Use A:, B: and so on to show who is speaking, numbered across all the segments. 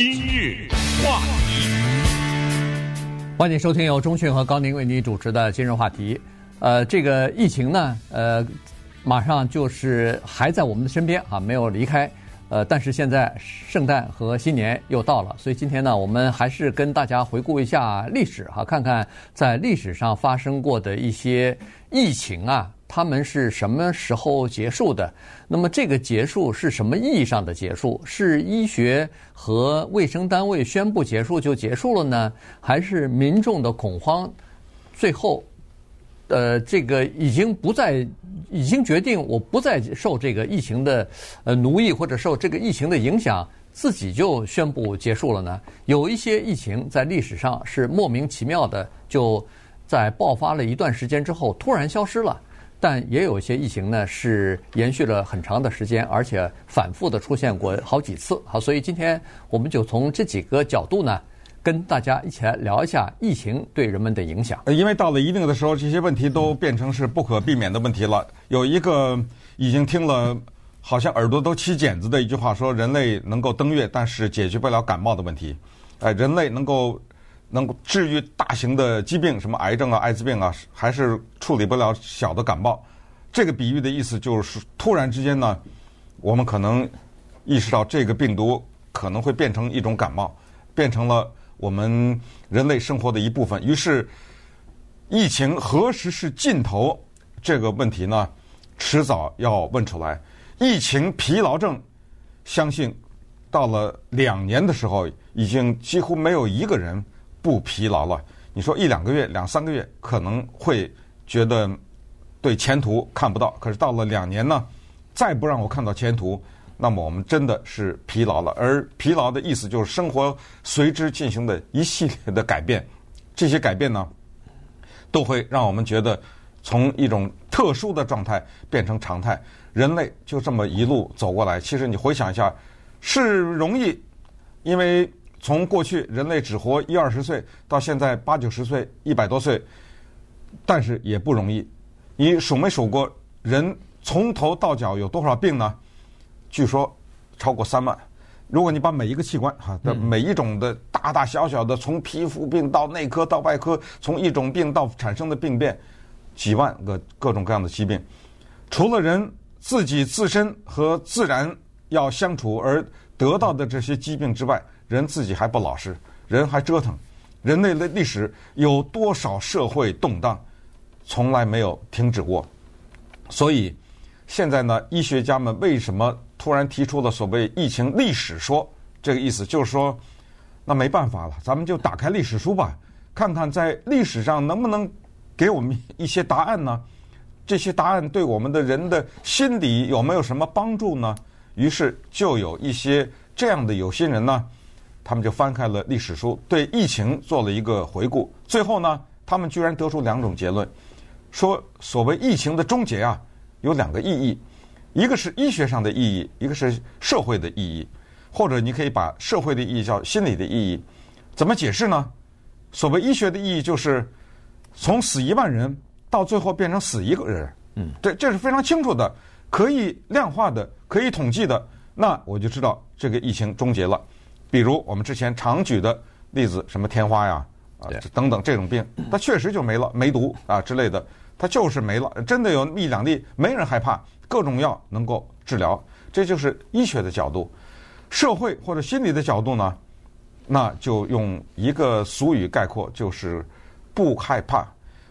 A: 今日话题，
B: 欢迎收听由钟讯和高宁为您主持的今日话题。呃，这个疫情呢，呃，马上就是还在我们的身边啊，没有离开。呃，但是现在圣诞和新年又到了，所以今天呢，我们还是跟大家回顾一下历史哈，看看在历史上发生过的一些疫情啊，他们是什么时候结束的？那么这个结束是什么意义上的结束？是医学和卫生单位宣布结束就结束了呢，还是民众的恐慌最后？呃，这个已经不再，已经决定我不再受这个疫情的呃奴役，或者受这个疫情的影响，自己就宣布结束了呢？有一些疫情在历史上是莫名其妙的，就在爆发了一段时间之后突然消失了，但也有一些疫情呢是延续了很长的时间，而且反复的出现过好几次。好，所以今天我们就从这几个角度呢。跟大家一起来聊一下疫情对人们的影响。
C: 因为到了一定的时候，这些问题都变成是不可避免的问题了。有一个已经听了，好像耳朵都起茧子的一句话说：人类能够登月，但是解决不了感冒的问题。哎，人类能够能够治愈大型的疾病，什么癌症啊、艾滋病啊，还是处理不了小的感冒。这个比喻的意思就是，突然之间呢，我们可能意识到这个病毒可能会变成一种感冒，变成了。我们人类生活的一部分，于是疫情何时是尽头这个问题呢？迟早要问出来。疫情疲劳症，相信到了两年的时候，已经几乎没有一个人不疲劳了。你说一两个月、两三个月可能会觉得对前途看不到，可是到了两年呢，再不让我看到前途。那么我们真的是疲劳了，而疲劳的意思就是生活随之进行的一系列的改变，这些改变呢，都会让我们觉得从一种特殊的状态变成常态。人类就这么一路走过来，其实你回想一下，是容易，因为从过去人类只活一二十岁，到现在八九十岁、一百多岁，但是也不容易。你数没数过人从头到脚有多少病呢？据说超过三万。如果你把每一个器官哈的每一种的大大小小的，从皮肤病到内科到外科，从一种病到产生的病变，几万个各种各样的疾病，除了人自己自身和自然要相处而得到的这些疾病之外，人自己还不老实，人还折腾。人类的历史有多少社会动荡，从来没有停止过。所以现在呢，医学家们为什么？突然提出了所谓疫情历史说，这个意思就是说，那没办法了，咱们就打开历史书吧，看看在历史上能不能给我们一些答案呢？这些答案对我们的人的心理有没有什么帮助呢？于是就有一些这样的有心人呢，他们就翻开了历史书，对疫情做了一个回顾。最后呢，他们居然得出两种结论，说所谓疫情的终结啊，有两个意义。一个是医学上的意义，一个是社会的意义，或者你可以把社会的意义叫心理的意义。怎么解释呢？所谓医学的意义就是从死一万人到最后变成死一个人，嗯，这这是非常清楚的，可以量化的，可以统计的。那我就知道这个疫情终结了。比如我们之前常举的例子，什么天花呀啊等等这种病，它确实就没了，梅毒啊之类的，它就是没了。真的有一两例，没人害怕。各种药能够治疗，这就是医学的角度。社会或者心理的角度呢，那就用一个俗语概括，就是不害怕。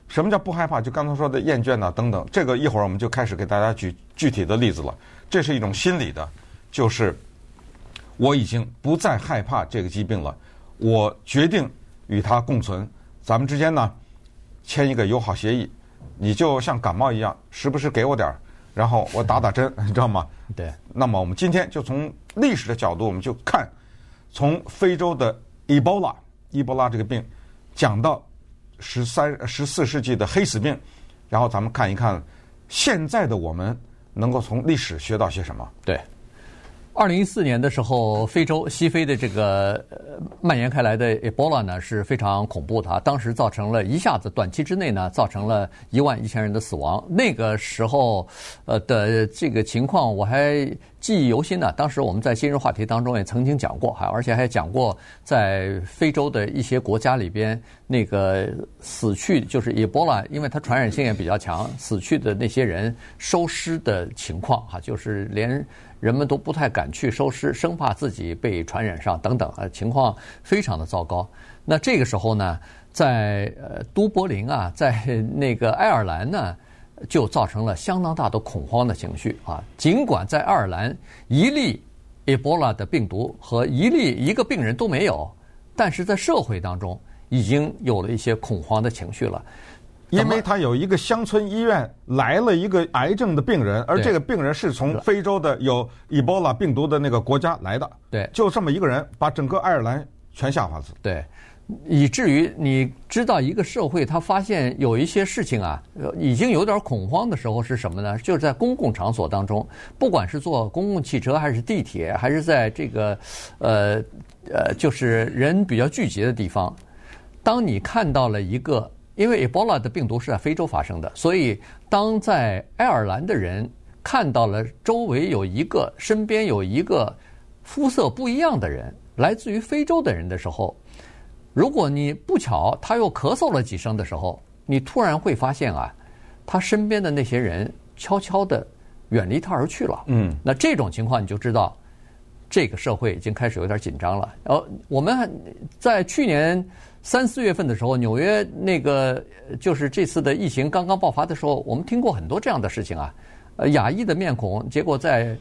C: 什么叫不害怕？就刚才说的厌倦呐等等。这个一会儿我们就开始给大家举具体的例子了。这是一种心理的，就是我已经不再害怕这个疾病了，我决定与它共存。咱们之间呢，签一个友好协议，你就像感冒一样，时不时给我点儿。然后我打打针，你知道吗？
B: 对。
C: 那么我们今天就从历史的角度，我们就看从非洲的伊波拉、伊波拉这个病，讲到十三、十四世纪的黑死病，然后咱们看一看现在的我们能够从历史学到些什么。
B: 对。二零一四年的时候，非洲西非的这个蔓延开来的 Ebola 呢是非常恐怖的啊，当时造成了一下子短期之内呢，造成了一万一千人的死亡。那个时候，呃的这个情况我还记忆犹新呢。当时我们在今日话题当中也曾经讲过，还而且还讲过在非洲的一些国家里边，那个死去就是 Ebola，因为它传染性也比较强，死去的那些人收尸的情况哈，就是连。人们都不太敢去收尸，生怕自己被传染上等等啊，情况非常的糟糕。那这个时候呢，在呃都柏林啊，在那个爱尔兰呢，就造成了相当大的恐慌的情绪啊。尽管在爱尔兰一例 Ebola 的病毒和一例一个病人都没有，但是在社会当中已经有了一些恐慌的情绪了。
C: 因为他有一个乡村医院来了一个癌症的病人，而这个病人是从非洲的有 Ebola 病毒的那个国家来的。
B: 对，
C: 就这么一个人，把整个爱尔兰全吓坏了。
B: 对，以至于你知道，一个社会他发现有一些事情啊，已经有点恐慌的时候是什么呢？就是在公共场所当中，不管是坐公共汽车，还是地铁，还是在这个呃呃，就是人比较聚集的地方，当你看到了一个。因为 Ebola 的病毒是在非洲发生的，所以当在爱尔兰的人看到了周围有一个、身边有一个肤色不一样的人，来自于非洲的人的时候，如果你不巧他又咳嗽了几声的时候，你突然会发现啊，他身边的那些人悄悄的远离他而去了。嗯，那这种情况你就知道，这个社会已经开始有点紧张了。呃，我们在去年。三四月份的时候，纽约那个就是这次的疫情刚刚爆发的时候，我们听过很多这样的事情啊。呃，亚裔的面孔，结果在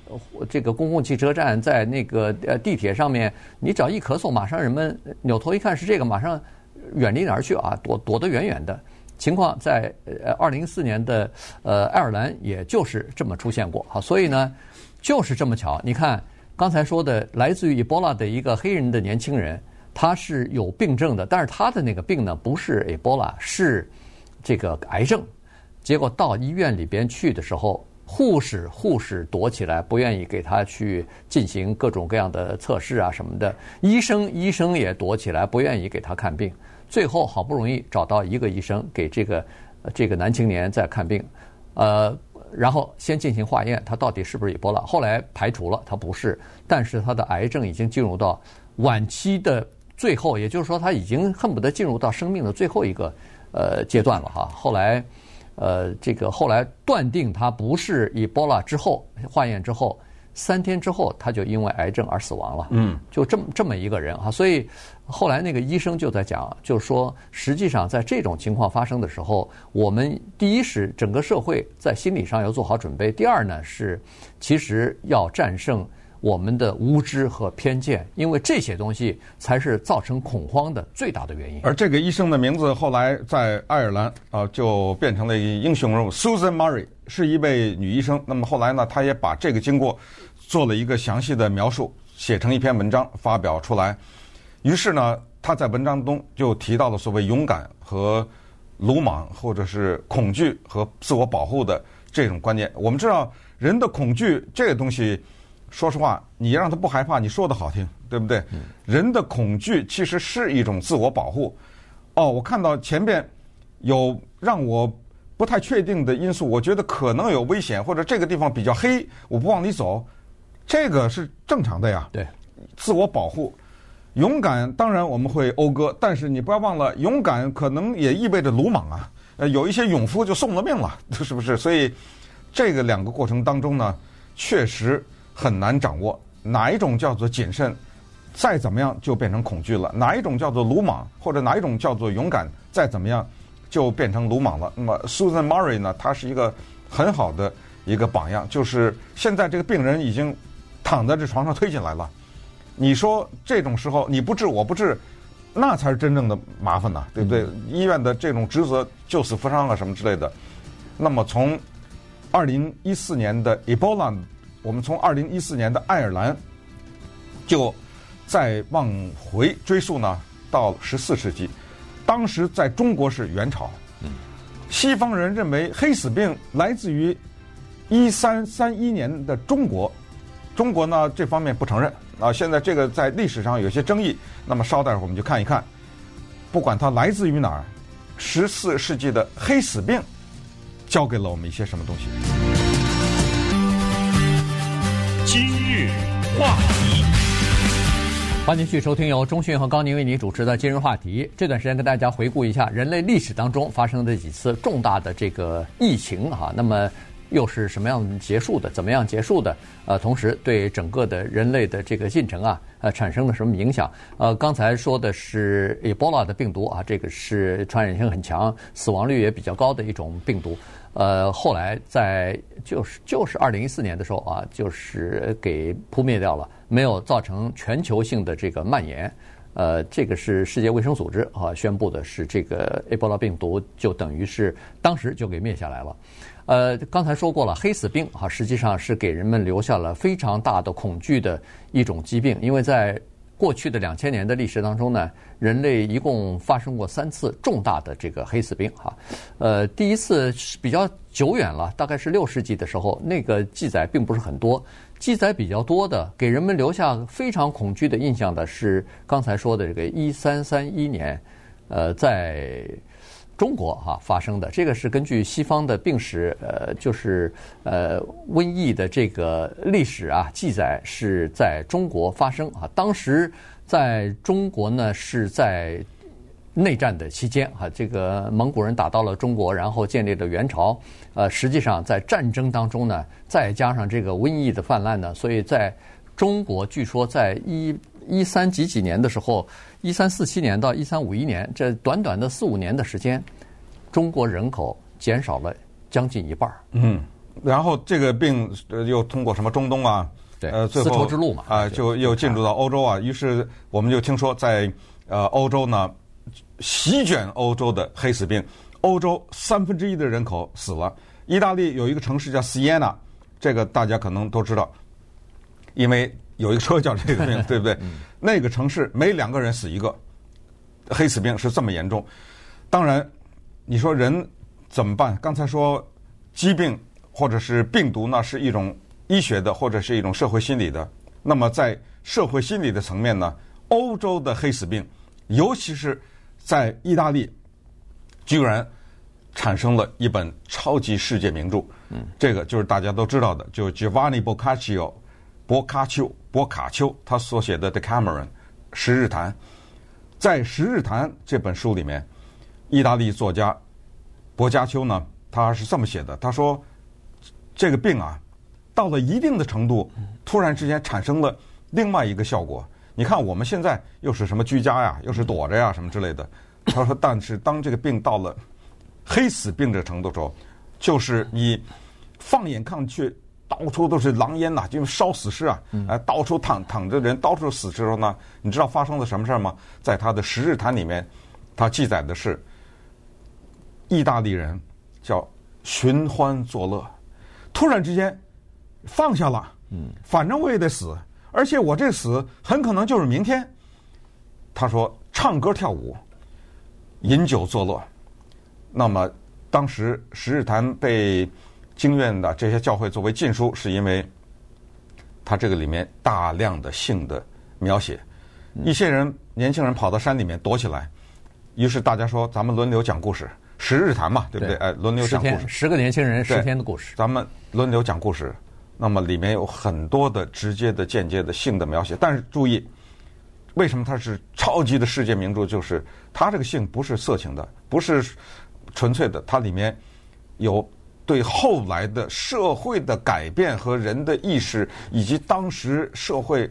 B: 这个公共汽车站，在那个呃地铁上面，你只要一咳嗽，马上人们扭头一看是这个，马上远离哪儿去啊？躲躲得远远的。情况在呃二零一四年的呃爱尔兰，也就是这么出现过。好，所以呢，就是这么巧。你看刚才说的，来自于伊波拉的一个黑人的年轻人。他是有病症的，但是他的那个病呢，不是 Ebola，是这个癌症。结果到医院里边去的时候，护士护士躲起来，不愿意给他去进行各种各样的测试啊什么的。医生医生也躲起来，不愿意给他看病。最后好不容易找到一个医生给这个这个男青年在看病，呃，然后先进行化验，他到底是不是 Ebola？后来排除了他不是，但是他的癌症已经进入到晚期的。最后，也就是说，他已经恨不得进入到生命的最后一个呃阶段了哈。后来，呃，这个后来断定他不是 Ebola 之后，化验之后三天之后，他就因为癌症而死亡了。嗯，就这么这么一个人啊。所以后来那个医生就在讲，就是说，实际上在这种情况发生的时候，我们第一是整个社会在心理上要做好准备，第二呢是其实要战胜。我们的无知和偏见，因为这些东西才是造成恐慌的最大的原因。
C: 而这个医生的名字后来在爱尔兰啊就变成了英雄人物，Susan Murray 是一位女医生。那么后来呢，她也把这个经过做了一个详细的描述，写成一篇文章发表出来。于是呢，她在文章中就提到了所谓勇敢和鲁莽，或者是恐惧和自我保护的这种观念。我们知道人的恐惧这个东西。说实话，你让他不害怕，你说的好听，对不对？人的恐惧其实是一种自我保护。哦，我看到前边有让我不太确定的因素，我觉得可能有危险，或者这个地方比较黑，我不往里走，这个是正常的呀。
B: 对，自
C: 我保护，勇敢当然我们会讴歌，但是你不要忘了，勇敢可能也意味着鲁莽啊。呃，有一些勇夫就送了命了，是不是？所以这个两个过程当中呢，确实。很难掌握哪一种叫做谨慎，再怎么样就变成恐惧了；哪一种叫做鲁莽，或者哪一种叫做勇敢，再怎么样就变成鲁莽了。那么 Susan Murray 呢？她是一个很好的一个榜样。就是现在这个病人已经躺在这床上推进来了，你说这种时候你不治我不治，那才是真正的麻烦呐，对不对？医院的这种职责救死扶伤啊什么之类的。那么从二零一四年的 Ebola。我们从二零一四年的爱尔兰，就再往回追溯呢，到十四世纪，当时在中国是元朝。西方人认为黑死病来自于一三三一年的中国，中国呢这方面不承认，啊。现在这个在历史上有些争议，那么稍待会儿我们就看一看，不管它来自于哪儿，十四世纪的黑死病教给了我们一些什么东
A: 西。话题。
B: 欢迎继续收听由中讯和高宁为你主持的今日话题。这段时间跟大家回顾一下人类历史当中发生的几次重大的这个疫情哈，那么又是什么样结束的？怎么样结束的？呃，同时对整个的人类的这个进程啊，呃，产生了什么影响？呃，刚才说的是 Ebola 的病毒啊，这个是传染性很强、死亡率也比较高的一种病毒。呃，后来在就是就是二零一四年的时候啊，就是给扑灭掉了，没有造成全球性的这个蔓延。呃，这个是世界卫生组织啊宣布的，是这个埃博拉病毒就等于是当时就给灭下来了。呃，刚才说过了，黑死病啊，实际上是给人们留下了非常大的恐惧的一种疾病，因为在过去的两千年的历史当中呢，人类一共发生过三次重大的这个黑死病哈。呃，第一次是比较久远了，大概是六世纪的时候，那个记载并不是很多。记载比较多的，给人们留下非常恐惧的印象的是刚才说的这个一三三一年，呃，在。中国哈发生的这个是根据西方的病史，呃，就是呃瘟疫的这个历史啊记载是在中国发生啊。当时在中国呢是在内战的期间啊，这个蒙古人打到了中国，然后建立了元朝。呃，实际上在战争当中呢，再加上这个瘟疫的泛滥呢，所以在中国据说在一一三几几年的时候。一三四七年到一三五一年，这短短的四五年的时间，中国人口减少了将近一半。
C: 嗯，然后这个病又通过什么中东啊？
B: 对，呃，丝绸之路嘛，
C: 啊，就又进入到欧洲啊。于是我们就听说，在呃欧洲呢，席卷欧洲的黑死病，欧洲三分之一的人口死了。意大利有一个城市叫西耶纳，这个大家可能都知道，因为。有一个车叫这个病，对不对？那个城市每两个人死一个，黑死病是这么严重。当然，你说人怎么办？刚才说疾病或者是病毒呢，是一种医学的或者是一种社会心理的。那么在社会心理的层面呢，欧洲的黑死病，尤其是在意大利，居然产生了一本超级世界名著。嗯，这个就是大家都知道的，就 Giovanni Boccaccio。博卡丘，博卡丘，他所写的《Decameron》十日谈，在《十日谈》这本书里面，意大利作家博加丘呢，他是这么写的：他说，这个病啊，到了一定的程度，突然之间产生了另外一个效果。你看我们现在又是什么居家呀，又是躲着呀，什么之类的。他说，但是当这个病到了黑死病这程度的时候，就是你放眼看去。到处都是狼烟呐，就烧死尸啊！哎，到处躺躺着人，到处死时候呢，你知道发生了什么事儿吗？在他的《十日谈》里面，他记载的是，意大利人叫寻欢作乐，突然之间放下了，嗯，反正我也得死，而且我这死很可能就是明天。他说唱歌跳舞，饮酒作乐。那么当时《十日谈》被经院的这些教会作为禁书，是因为它这个里面大量的性的描写，一些人年轻人跑到山里面躲起来，于是大家说咱们轮流讲故事，十日谈嘛，对不对？哎，轮流讲故事，
B: 十个年轻人十天的故事，
C: 咱们轮流讲故事。那么里面有很多的直接的、间接的性的描写，但是注意，为什么它是超级的世界名著？就是它这个性不是色情的，不是纯粹的，它里面有。对后来的社会的改变和人的意识，以及当时社会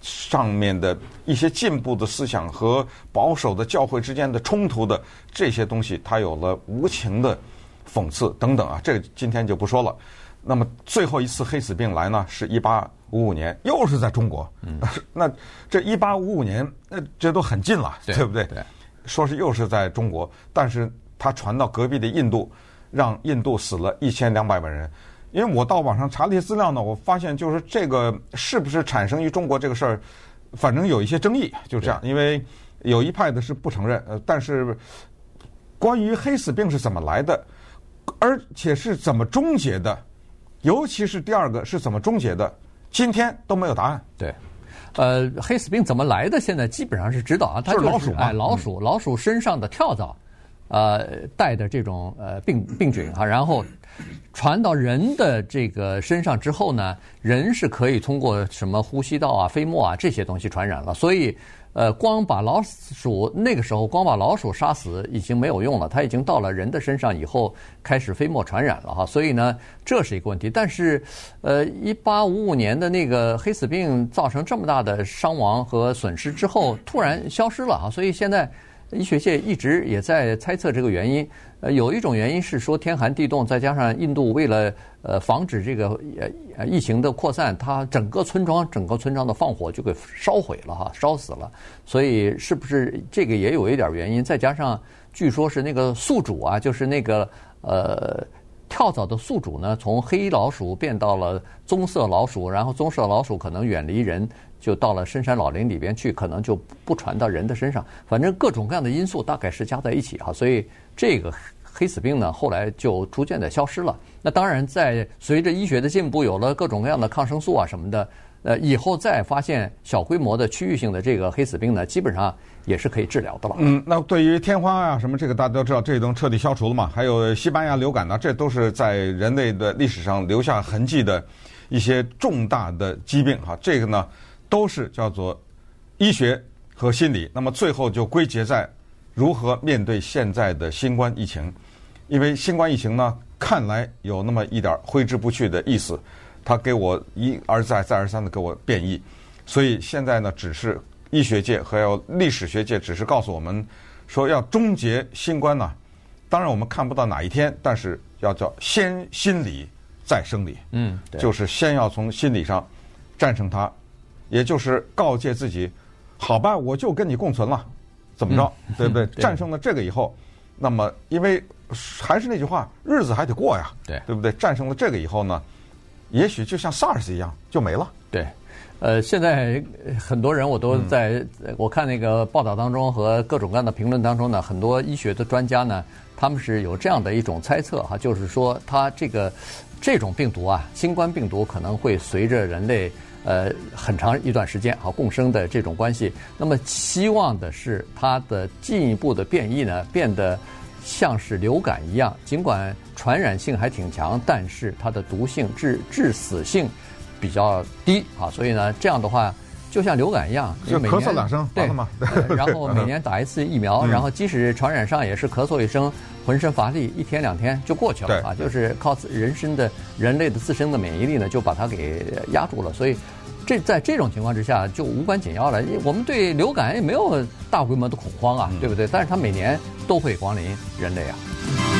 C: 上面的一些进步的思想和保守的教会之间的冲突的这些东西，他有了无情的讽刺等等啊，这个今天就不说了。那么最后一次黑死病来呢，是一八五五年，又是在中国。嗯，那这一八五五年，那这都很近了，对不对？对，说是又是在中国，但是它传到隔壁的印度。让印度死了一千两百万人，因为我到网上查了一些资料呢，我发现就是这个是不是产生于中国这个事儿，反正有一些争议，就这样。因为有一派的是不承认，呃，但是关于黑死病是怎么来的，而且是怎么终结的，尤其是第二个是怎么终结的，今天都没有答案。
B: 对，呃，黑死病怎么来的？现在基本上是知道啊，它就是
C: 老鼠嘛
B: 哎，老鼠，老鼠身上的跳蚤，呃，带的这种呃病病菌啊，然后传到人的这个身上之后呢，人是可以通过什么呼吸道啊、飞沫啊这些东西传染了，所以。呃，光把老鼠那个时候光把老鼠杀死已经没有用了，它已经到了人的身上以后开始飞沫传染了哈，所以呢，这是一个问题。但是，呃，一八五五年的那个黑死病造成这么大的伤亡和损失之后，突然消失了哈，所以现在。医学界一直也在猜测这个原因。呃，有一种原因是说天寒地冻，再加上印度为了呃防止这个呃疫情的扩散，它整个村庄整个村庄的放火就给烧毁了哈，烧死了。所以是不是这个也有一点原因？再加上据说是那个宿主啊，就是那个呃。跳蚤的宿主呢，从黑老鼠变到了棕色老鼠，然后棕色老鼠可能远离人，就到了深山老林里边去，可能就不传到人的身上。反正各种各样的因素大概是加在一起哈，所以这个黑死病呢，后来就逐渐的消失了。那当然，在随着医学的进步，有了各种各样的抗生素啊什么的。呃，以后再发现小规模的区域性的这个黑死病呢，基本上也是可以治疗的了。
C: 嗯，那对于天花啊什么，这个大家都知道，这已经彻底消除了嘛。还有西班牙流感呢，这都是在人类的历史上留下痕迹的一些重大的疾病哈。这个呢，都是叫做医学和心理。那么最后就归结在如何面对现在的新冠疫情，因为新冠疫情呢，看来有那么一点挥之不去的意思。他给我一而再再而三的给我变异，所以现在呢，只是医学界和要历史学界只是告诉我们说要终结新冠呢。当然我们看不到哪一天，但是要叫先心理再生理，
B: 嗯，
C: 就是先要从心理上战胜它，也就是告诫自己，好吧，我就跟你共存了，怎么着，对不对？
B: 对
C: 战胜了这个以后，那么因为还是那句话，日子还得过呀，
B: 对，
C: 对不对？战胜了这个以后呢？也许就像 SARS 一样就没了。
B: 对，呃，现在很多人我都在、嗯、我看那个报道当中和各种各样的评论当中呢，很多医学的专家呢，他们是有这样的一种猜测哈，就是说它这个这种病毒啊，新冠病毒可能会随着人类呃很长一段时间啊共生的这种关系。那么希望的是它的进一步的变异呢，变得像是流感一样，尽管。传染性还挺强，但是它的毒性、致致死性比较低啊，所以呢，这样的话就像流感一样，
C: 就咳嗽两声，
B: 对吗？然后每年打一次疫苗，然后即使传染上也是咳嗽一声，浑身乏力，一天两天就过去了啊，就是靠人身的人类的自身的免疫力呢，就把它给压住了。所以这在这种情况之下就无关紧要了。我们对流感也没有大规模的恐慌啊，对不对？但是它每年都会光临人类啊。